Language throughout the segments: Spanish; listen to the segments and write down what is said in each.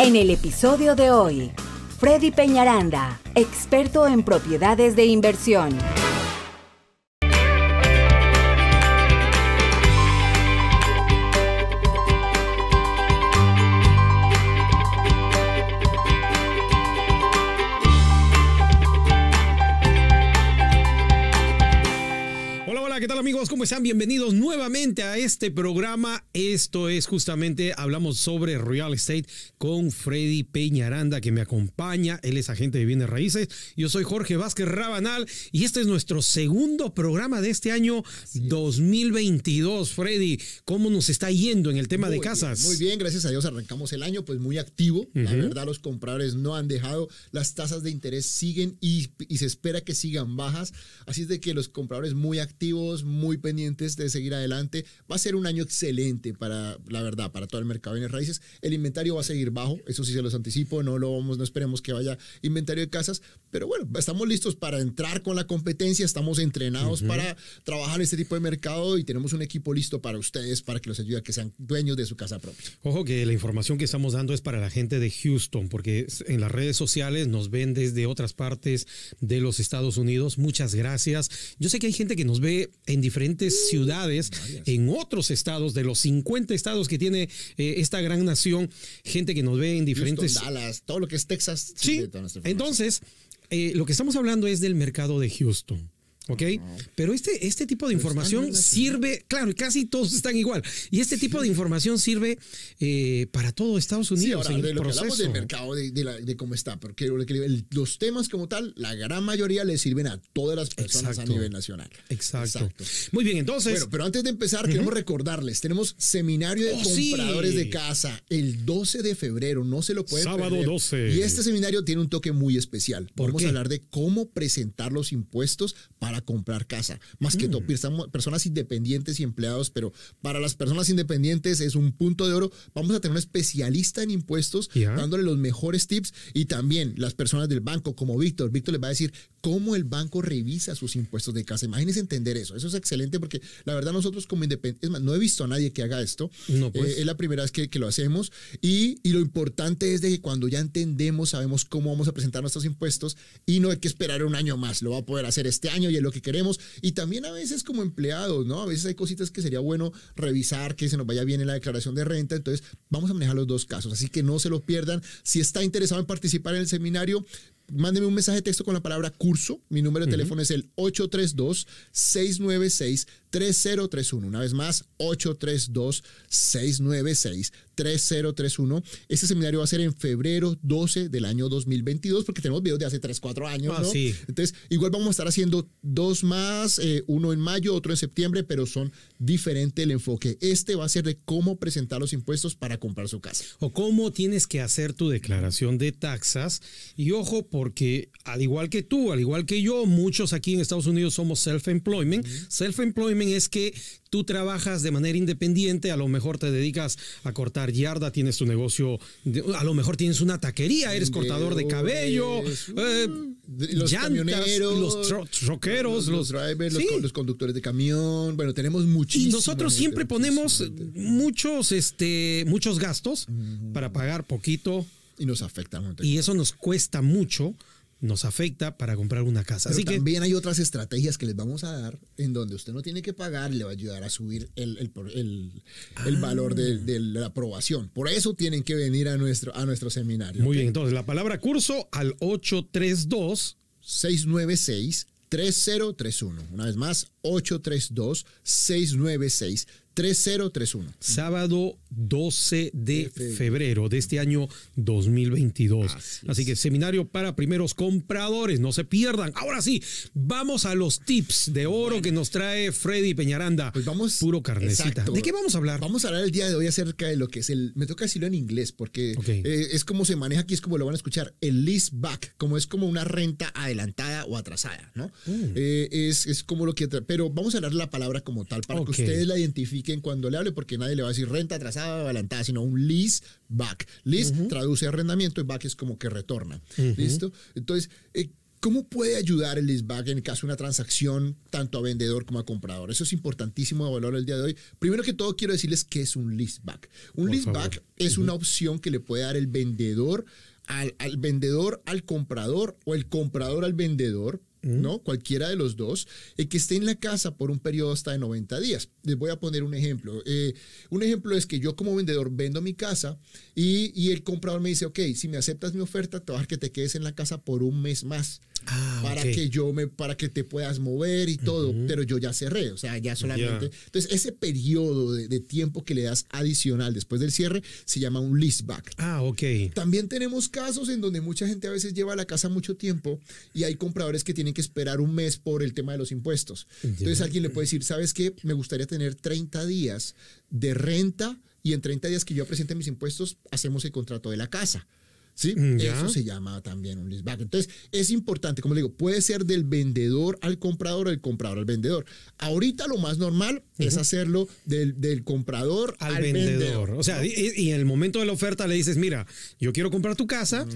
En el episodio de hoy, Freddy Peñaranda, experto en propiedades de inversión. Amigos? ¿Cómo están? Bienvenidos nuevamente a este programa. Esto es justamente, hablamos sobre real estate con Freddy Peñaranda que me acompaña. Él es agente de bienes raíces. Yo soy Jorge Vázquez Rabanal y este es nuestro segundo programa de este año 2022. Freddy, ¿cómo nos está yendo en el tema de casas? muy bien, gracias a Dios arrancamos el año pues muy activo. La verdad, los compradores no han dejado, las tasas de interés siguen y, y se espera que sigan bajas. Así es de que los compradores muy activos muy pendientes de seguir adelante. Va a ser un año excelente para, la verdad, para todo el mercado de bienes raíces. El inventario va a seguir bajo, eso sí se los anticipo, no lo vamos, no esperemos que vaya inventario de casas, pero bueno, estamos listos para entrar con la competencia, estamos entrenados para trabajar este tipo de mercado y tenemos un equipo listo para ustedes, para que los ayude a que sean dueños de su casa propia. Ojo que la información que estamos dando es para la gente de Houston, porque en las redes sociales nos ven desde otras partes de los Estados Unidos. Muchas gracias. Yo sé que hay gente que nos ve en diferentes uh, ciudades, en otros estados, de los 50 estados que tiene eh, esta gran nación, gente que nos ve en diferentes... Dallas, todo lo que es Texas. Sí, entonces, eh, lo que estamos hablando es del mercado de Houston. ¿Ok? Pero este, este tipo de información sirve, claro, casi todos están igual. Y este tipo de información sirve eh, para todo Estados Unidos. Sí, ahora, de lo que hablamos del mercado, de, cómo está, porque los temas como tal, la gran mayoría le sirven a todas las personas a nivel nacional. Exacto. Muy bien, entonces. Bueno, pero antes de empezar, queremos recordarles: tenemos seminario de oh, compradores de casa el 12 de febrero, no se lo pueden Sábado 12. Y este seminario tiene un toque muy especial. Vamos a hablar de cómo presentar los impuestos para comprar casa. Más que todo, mm. personas independientes y empleados, pero para las personas independientes es un punto de oro. Vamos a tener un especialista en impuestos dándole los mejores tips y también las personas del banco como Víctor. Víctor les va a decir cómo el banco revisa sus impuestos de casa. Imagínense entender eso. Eso es excelente porque la verdad nosotros como independientes, no he visto a nadie que haga esto. No, pues. Eh, es la primera vez que, que lo hacemos y, y, lo importante es de que cuando ya entendemos, sabemos cómo vamos a presentar nuestros impuestos y no hay que esperar un año más. Lo va a poder hacer este año y es lo que queremos. Y también a veces como empleados, ¿no? A veces hay cositas que sería bueno revisar, que se nos vaya bien en la declaración de renta. Entonces vamos a manejar los dos casos. Así que no se lo pierdan. Si está interesado en participar en el seminario, mándeme un mensaje de texto con la palabra curso. Mi número de teléfono es el 832-696-3031. Una vez más, 832-696-3031. Este seminario va a ser en febrero 12 del año 2022 porque tenemos videos de hace 3, 4 años. Ah, ¿no? Entonces, igual vamos a estar haciendo dos más, eh, uno en mayo, otro en septiembre, pero son diferente el enfoque. Este va a ser de cómo presentar los impuestos para comprar su casa. O cómo tienes que hacer tu declaración de taxas. Y ojo, porque al igual que tú, al igual que yo, muchos aquí en Estados Unidos somos self-employment. Self-employment es que tú trabajas de manera independiente, a lo mejor te dedicas a cortar yarda, tienes tu negocio, a lo mejor tienes una taquería, eres cortador de cabello, eh, los camioneros, los troqueros, los, drivers, los, conductores de camión. Bueno, tenemos muchísimos. Y nosotros siempre ponemos muchos, este, muchos gastos para pagar poquito y nos afecta mucho. Y eso nos cuesta mucho, nos afecta para comprar una casa. Así también hay otras estrategias que les vamos a dar en donde usted no tiene que pagar, le va a ayudar a subir el, el, el, ah. valor de, la aprobación. Por eso tienen que venir a nuestro, a nuestro seminario. Muy bien, entonces la palabra curso al 832 696 3031. Una vez más, 832 696 3031. Sábado 12 de febrero de este año 2022. Así, que seminario para primeros compradores, no se pierdan. Ahora sí, vamos a los tips de oro que nos trae Freddy Peñaranda. Pues vamos. Puro carnecita. ¿De qué vamos a hablar? Vamos a hablar el día de hoy acerca de lo que es el. Me toca decirlo en inglés porque eh, es como se maneja aquí, es como lo van a escuchar. El lease back, como es como una renta adelantada o atrasada, ¿no? Mm. Eh, es, es, como lo que. Pero vamos a hablar la palabra como tal para que ustedes la identifiquen cuando le hable, porque nadie le va a decir renta atrasada o adelantada, sino un lease back. Lease traduce arrendamiento y back es como que retorna. ¿Listo? Entonces, eh, ¿Cómo puede ayudar el leaseback en el caso de una transacción tanto a vendedor como a comprador? Eso es importantísimo de valor el día de hoy. Primero que todo quiero decirles qué es un leaseback. Un leaseback es una opción que le puede dar el vendedor al, al vendedor al comprador o el comprador al vendedor ¿no? Cualquiera de los dos, el que esté en la casa por un periodo hasta de 90 días. Les voy a poner un ejemplo. Eh, un ejemplo es que yo como vendedor vendo mi casa y, y, el comprador me dice, ok, si me aceptas mi oferta, te voy a dejar que te quedes en la casa por un mes más. Ah, para que yo me, para que te puedas mover y todo, pero yo ya cerré, o sea, ya solamente. Entonces, ese periodo de, tiempo que le das adicional después del cierre se llama un leaseback. Ah, ok. También tenemos casos en donde mucha gente a veces lleva la casa mucho tiempo y hay compradores que tienen que esperar un mes por el tema de los impuestos. Entonces, alguien le puede decir, ¿sabes qué? Me gustaría tener 30 días de renta y en 30 días que yo presente mis impuestos, hacemos el contrato de la casa. ¿Sí? Mm, Eso se llama también un leaseback. Entonces, es importante, como le digo, puede ser del vendedor al comprador del comprador al vendedor. Ahorita lo más normal es hacerlo del, del comprador al, vendedor. O sea, y, en el momento de la oferta le dices, mira, yo quiero comprar tu casa,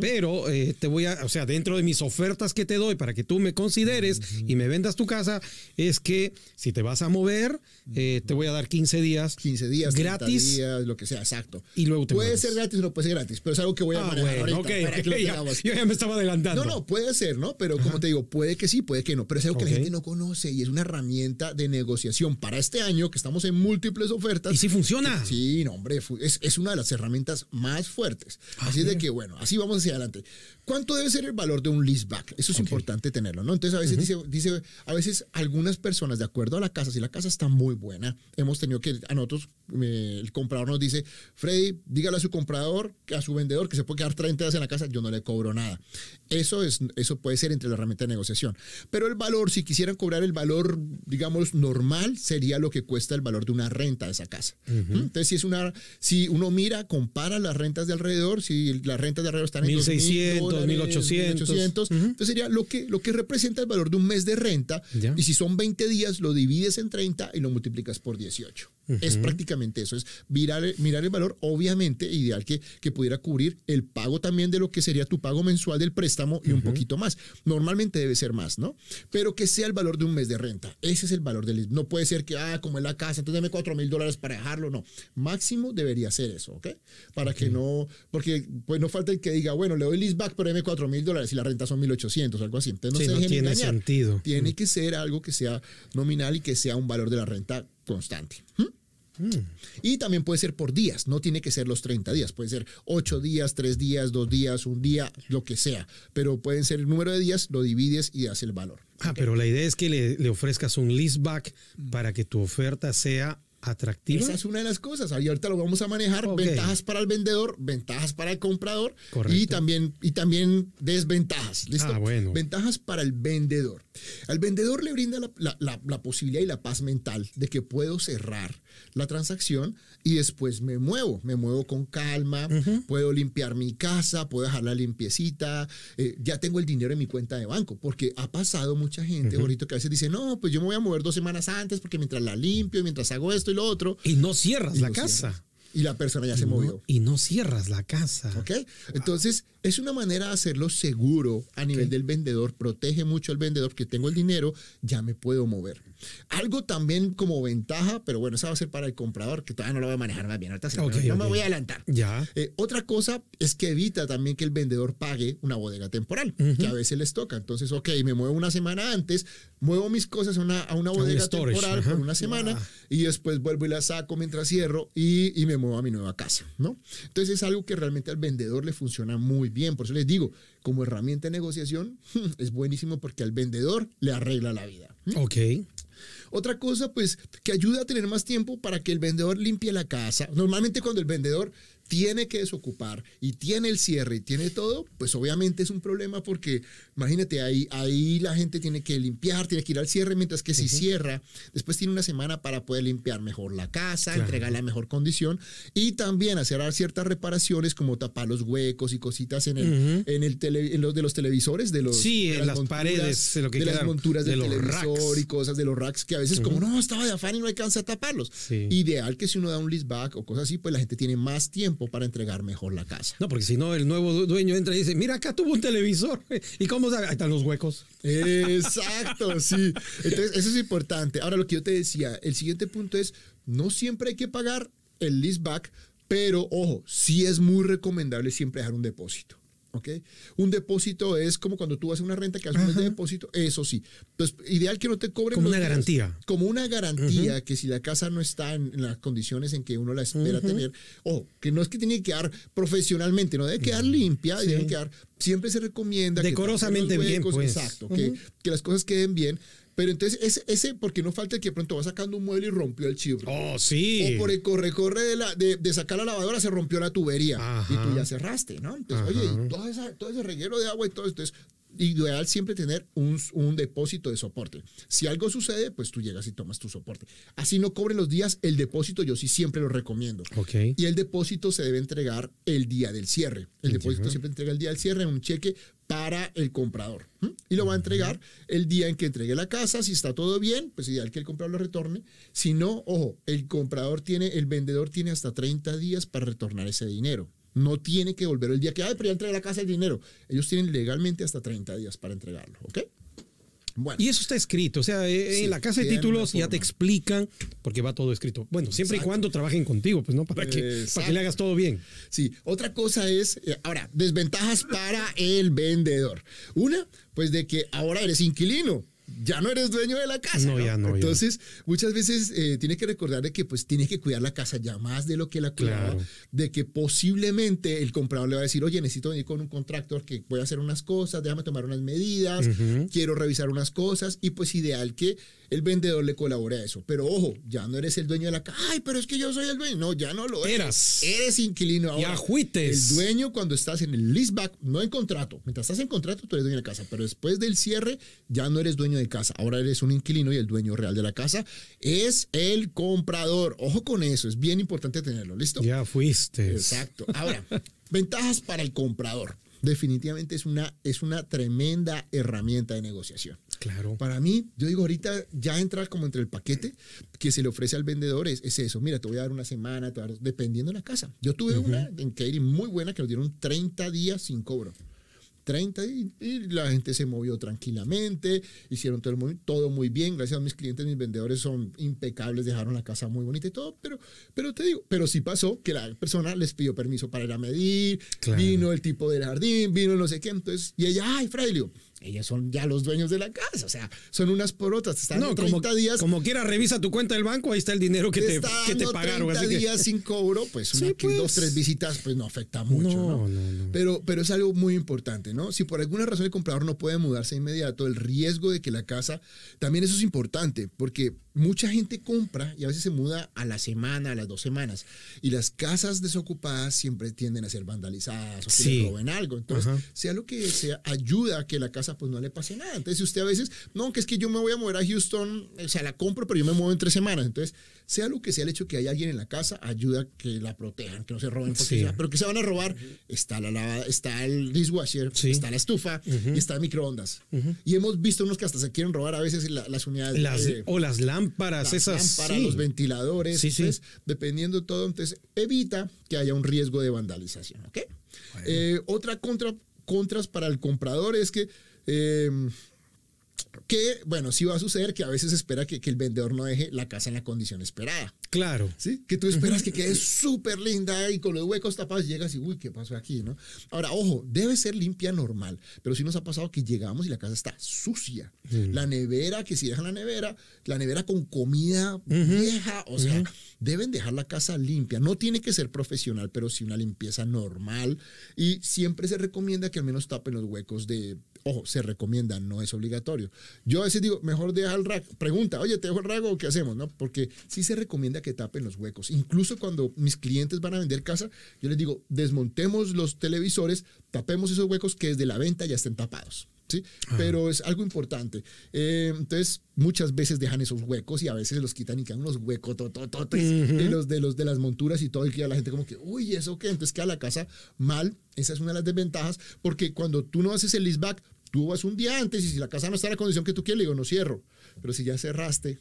pero eh, te voy a, o sea, dentro de mis ofertas que te doy para que tú me consideres y me vendas tu casa, es que si te vas a mover, eh, te voy a dar 15 días. 15 días, gratis. días, lo que sea, exacto. Y luego Puede ser gratis o no puede ser gratis, pero es algo que voy a Ah, bueno, yo ya me estaba adelantando. No, no, puede ser, ¿no? Pero como te digo, puede que sí, puede que no. Pero es algo que la gente no conoce y es una herramienta de negociación para este año que estamos en múltiples ofertas. Y sí funciona. Sí, no, hombre, es, es una de las herramientas más fuertes. Ah, así de que, bueno, así vamos hacia adelante. ¿Cuánto debe ser el valor de un leaseback? Eso es importante tenerlo, ¿no? Entonces, a veces dice, dice, a veces algunas personas, de acuerdo a la casa, si la casa está muy buena, hemos tenido que, a nosotros, eh, el comprador nos dice, Freddy, dígale a su comprador, a su vendedor, que se puede quedar 30 días en la casa, yo no le cobro nada. Eso, es, eso puede ser entre la herramienta de negociación. Pero el valor, si quisieran cobrar el valor, digamos, normal, sería lo que cuesta el valor de una renta de esa casa. Entonces, si es una, si uno mira, compara las rentas de alrededor, si las rentas de alrededor están en 1600, 1800. Entonces sería lo que, lo que representa el valor de un mes de renta. Y si son 20 días, lo divides en 30 y lo multiplicas por 18. Es prácticamente eso, es mirar, mirar el valor, obviamente, ideal que, que pudiera cubrir el pago también de lo que sería tu pago mensual del préstamo y un poquito más. Normalmente debe ser más, ¿no? Pero que sea el valor de un mes de renta. Ese es el valor del... No puede ser que, ah, como es la casa, entonces dame 4 mil dólares para dejarlo. No, máximo debería ser eso, ¿ok? Para que no, porque pues no falta el que diga, bueno, le doy leaseback, pero dame 4 mil dólares y la renta son 1800, algo así. Entonces no, tiene sentido. Tiene que ser algo que sea nominal y que sea un valor de la renta constante. Y también puede ser por días, no tiene que ser los 30 días, puede ser 8 días, 3 días, 2 días, un día, lo que sea, pero pueden ser el número de días, lo divides y das el valor. Ah, pero la idea es que le, le ofrezcas un leaseback para que tu oferta sea atractiva. Esa es una de las cosas. Y ahorita lo vamos a manejar. Ventajas para el vendedor, ventajas para el comprador y también, y también desventajas. ¿listo? Ah, bueno. Ventajas para el vendedor. Al vendedor le brinda la, la, posibilidad y la paz mental de que puedo cerrar la transacción y después me muevo. Me muevo con calma, puedo limpiar mi casa, puedo dejarla limpiecita. Eh, ya tengo el dinero en mi cuenta de banco porque ha pasado mucha gente ahorita que a veces dice, no, pues yo me voy a mover dos semanas antes porque mientras la limpio, mientras hago esto y lo otro. Y no cierras la casa. Y la persona ya se movió. Y no cierras la casa. ¿Ok? Entonces, es una manera de hacerlo seguro a nivel del vendedor. Protege mucho al vendedor que tengo el dinero, ya me puedo mover. Algo también como ventaja, pero bueno, esa va a ser para el comprador, que todavía no lo voy a manejar más bien. Ahorita no me voy a adelantar. Ya. Eh, otra cosa es que evita también que el vendedor pague una bodega temporal, que a veces les toca. Entonces, ok, me muevo una semana antes, muevo mis cosas a una, a una bodega temporal por una semana y después vuelvo y la saco mientras cierro y, y me muevo a mi nueva casa, ¿no? Entonces es algo que realmente al vendedor le funciona muy bien. Por eso les digo, como herramienta de negociación es buenísimo porque al vendedor le arregla la vida. Ok. Otra cosa, pues, que ayuda a tener más tiempo para que el vendedor limpie la casa. Normalmente cuando el vendedor tiene que desocupar y tiene el cierre y tiene todo, pues obviamente es un problema porque imagínate, ahí, ahí la gente tiene que limpiar, tiene que ir al cierre, mientras que si cierra, después tiene una semana para poder limpiar mejor la casa, entregarla en mejor condición y también hacer ciertas reparaciones como tapar los huecos y cositas en el, en el en los de los televisores, de los sí, en las paredes, de, lo que de las monturas del televisor y cosas de los racks que a veces como no estaba de afán y no alcanza a taparlos. Ideal que si uno da un back o cosas así, pues la gente tiene más tiempo tiempo para entregar mejor la casa. No, porque si no, el nuevo dueño entra y dice, mira, acá tuvo un televisor. ¿Y cómo Ahí están los huecos. Exacto, sí. Entonces, eso es importante. Ahora, lo que yo te decía, el siguiente punto es, no siempre hay que pagar el leaseback, pero ojo, sí es muy recomendable siempre dejar un depósito. ¿Ok? Un depósito es como cuando tú haces una renta que haces un depósito, eso sí. Pues ideal que no te cobren. Como una garantía. Como una garantía que si la casa no está en, las condiciones en que uno la espera tener, ojo, que no es que tiene que quedar profesionalmente, no debe quedar limpia, debe quedar, siempre se recomienda. Decorosamente bien, pues. Exacto, que, que las cosas queden bien. Pero entonces ese, ese, porque no falta que de pronto va sacando un mueble y rompió el chibro. Oh, sí. O por el corre-corre de, la, de, de, sacar la lavadora se rompió la tubería. Y tú ya cerraste, ¿no? Entonces, oye, todo, todo ese reguero de agua y todo, entonces ideal siempre tener un, un, depósito de soporte. Si algo sucede, pues tú llegas y tomas tu soporte. Así no cobren los días, el depósito yo sí siempre lo recomiendo. Okay. Y el depósito se debe entregar el día del cierre. El depósito siempre entrega el día del cierre, un cheque para el comprador. Y lo va a entregar el día en que entregue la casa. Si está todo bien, pues ideal que el comprador lo retorne. Si no, ojo, el comprador tiene, el vendedor tiene hasta 30 días para retornar ese dinero. No tiene que volver el día que, ay, pero ya entregué la casa el dinero. Ellos tienen legalmente hasta 30 días para entregarlo, ¿ok? Bueno. Y eso está escrito, o sea, eh, en la casa de títulos ya te explican, porque va todo escrito. Bueno, siempre y cuando trabajen contigo, pues, ¿no? Para que, para que le hagas todo bien. Sí, otra cosa es, eh, ahora, desventajas para el vendedor. Una, pues de que ahora eres inquilino ya no eres dueño de la casa. No, ya no. Entonces, muchas veces eh, tienes que recordar de que pues tienes que cuidar la casa ya más de lo que la cuidaba, de que posiblemente el comprador le va a decir, oye, necesito venir con un contractor que pueda hacer unas cosas, déjame tomar unas medidas, quiero revisar unas cosas, y pues ideal que el vendedor le colabore a eso. Pero ojo, ya no eres el dueño de la casa. Ay, pero es que yo soy el dueño. No, ya no lo eres. Eres inquilino ahora. Y ajuites. El dueño cuando estás en el leaseback, no en contrato. Mientras estás en contrato, tú eres dueño de la casa. Pero después del cierre, ya no eres dueño de casa. Ahora eres un inquilino y el dueño real de la casa es el comprador. Ojo con eso, es bien importante tenerlo. ¿Listo? Ya fuiste. Exacto. Ahora, ventajas para el comprador definitivamente es una, es una tremenda herramienta de negociación. Claro. Para mí, yo digo, ahorita ya entra como entre el paquete que se le ofrece al vendedor es, eso. Mira, te voy a dar una semana, dependiendo de la casa. Yo tuve una en Katy muy buena que nos dieron 30 días sin cobro. 30 y, la gente se movió tranquilamente, hicieron todo muy, todo muy bien, gracias a mis clientes, mis vendedores son impecables, dejaron la casa muy bonita y todo, pero, pero te digo, pero sí pasó que la persona les pidió permiso para ir a medir, vino el tipo del jardín, vino no sé qué, entonces, y ella, ay, Frailio, ellos son ya los dueños de la casa, o sea, son unas por otras, están no, 30 como, días. Como quiera, revisa tu cuenta del banco, ahí está el dinero que te, que te pagaron. 30 días sin cobro, pues, una, pues, dos, tres visitas, pues no afecta mucho, ¿no? Pero, pero es algo muy importante, ¿no? Si por alguna razón el comprador no puede mudarse de inmediato, el riesgo de que la casa, también eso es importante, porque mucha gente compra y a veces se muda a la semana, a las dos semanas. Y las casas desocupadas siempre tienden a ser vandalizadas o que le roben algo. Entonces, sea lo que sea, ayuda a que la casa pues no le pase nada. Entonces, si usted a veces, no, que es que yo me voy a mover a Houston, o sea, la compro, pero yo me muevo en tres semanas. Entonces, sea lo que sea el hecho que haya alguien en la casa, ayuda a que la protejan, que no se roben. pero que se van a robar, está la lavada, está el dishwasher, está la estufa y está el microondas. Y hemos visto unos que hasta se quieren robar a veces las unidades. Las, o las lámparas lámparas, esas. Lámparas, los ventiladores. Sí, sí. dependiendo todo, entonces evita que haya un riesgo de vandalización. ¿ok? Eh, otra contra, contras para el comprador es que. Eh, que, bueno, sí va a suceder que a veces espera que, que, el vendedor no deje la casa en la condición esperada. Claro. ¿Sí? Que tú esperas que quede súper linda y con los huecos tapados llegas y, uy, ¿qué pasó aquí? ¿no? Ahora, ojo, debe ser limpia normal, pero sí nos ha pasado que llegamos y la casa está sucia. Mm. La nevera, que si dejan la nevera, la nevera con comida vieja, o sea, deben dejar la casa limpia. No tiene que ser profesional, pero sí una limpieza normal. Y siempre se recomienda que al menos tapen los huecos de Ojo, se recomienda, no es obligatorio. Yo a veces digo, mejor deja el rack. Pregunta, oye, ¿te dejo el rago o qué hacemos? ¿No? Porque sí se recomienda que tapen los huecos. Incluso cuando mis clientes van a vender casa, yo les digo, desmontemos los televisores, tapemos esos huecos que desde la venta ya estén tapados. ¿sí? Pero es algo importante. Eh, entonces, muchas veces dejan esos huecos y a veces los quitan y quedan unos huecos de, los, de, los, de las monturas y todo, y que la gente como que, uy, ¿eso qué? Entonces queda la casa mal. Esa es una de las desventajas, porque cuando tú no haces el leaseback, Tú vas un día antes y si la casa no está en la condición que tú quieres, le digo, no cierro. Pero si ya cerraste.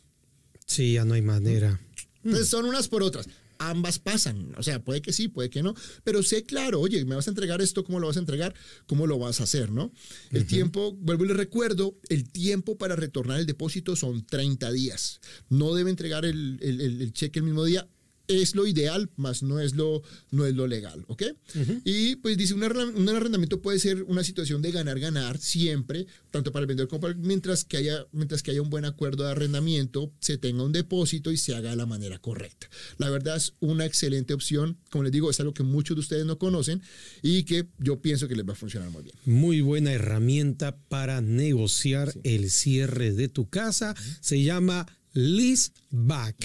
Sí, ya no hay manera. Entonces son unas por otras. ambas pasan. O sea, puede que sí, puede que no, pero sé claro, oye, me vas a entregar esto, ¿cómo lo vas a entregar? ¿Cómo lo vas a hacer? ¿no? El tiempo, vuelvo y le recuerdo, el tiempo para retornar el depósito son 30 días. No debe entregar el, el cheque el mismo día es lo ideal, más no es lo, no es lo legal, ¿ok? Y pues dice, un, arrendamiento puede ser una situación de ganar-ganar siempre, tanto para el vendedor como para el, mientras que haya mientras que haya un buen acuerdo de arrendamiento, se tenga un depósito y se haga de la manera correcta. La verdad es una excelente opción, como les digo, es algo que muchos de ustedes no conocen y que yo pienso que les va a funcionar muy bien. Muy buena herramienta para negociar el cierre de tu casa, se llama Leaseback.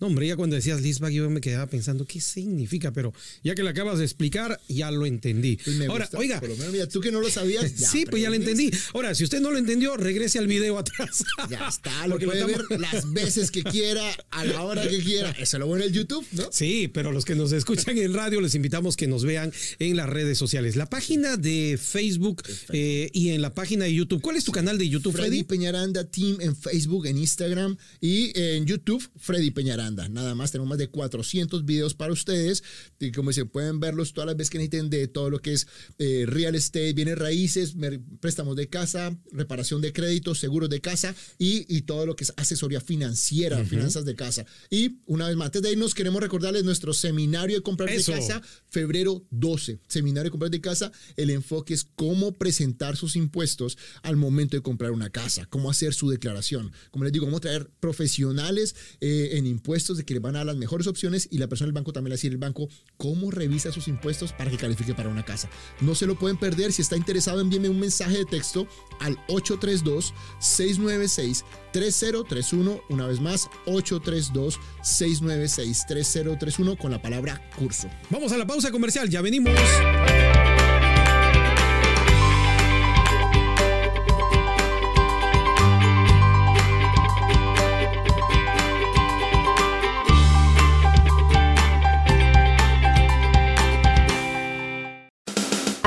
No, hombre, ya cuando decías leaseback yo me quedaba pensando qué significa, pero ya que lo acabas de explicar, ya lo entendí. Pues Ahora, oiga. Por lo menos, mira, tú que no lo sabías. sí, pues ya lo entendí. Ahora, si usted no lo entendió, regrese al video atrás. Ya está, lo puede ver las veces que quiera, a la hora que quiera. Eso lo en el YouTube, ¿no? Sí, pero los que nos escuchan en radio, les invitamos que nos vean en las redes sociales. La página de Facebook eh, y en la página de YouTube. ¿Cuál es tu canal de YouTube, Freddy? Freddy Peñaranda Team en Facebook, en Instagram y en YouTube, Freddy Peñaranda. Nada más, tenemos más de 400 videos para ustedes. Y como se pueden verlos todas las veces que necesiten de todo lo que es eh, real estate, bienes raíces, préstamos de casa, reparación de créditos, seguros de casa y, y todo lo que es asesoría financiera, finanzas de casa. Y una vez más, antes de irnos, queremos recordarles nuestro seminario de comprar de casa, febrero 12. Seminario de comprar de casa. El enfoque es cómo presentar sus impuestos al momento de comprar una casa, cómo hacer su declaración. Como les digo, cómo traer profesionales eh, en impuestos de que le van a dar las mejores opciones y la persona del banco también le va el banco cómo revisa sus impuestos para que califique para una casa. No se lo pueden perder. Si está interesado, envíeme un mensaje de texto al 832-696-3031. Una vez más, 832-696-3031 con la palabra curso. Vamos a la pausa comercial. Ya venimos.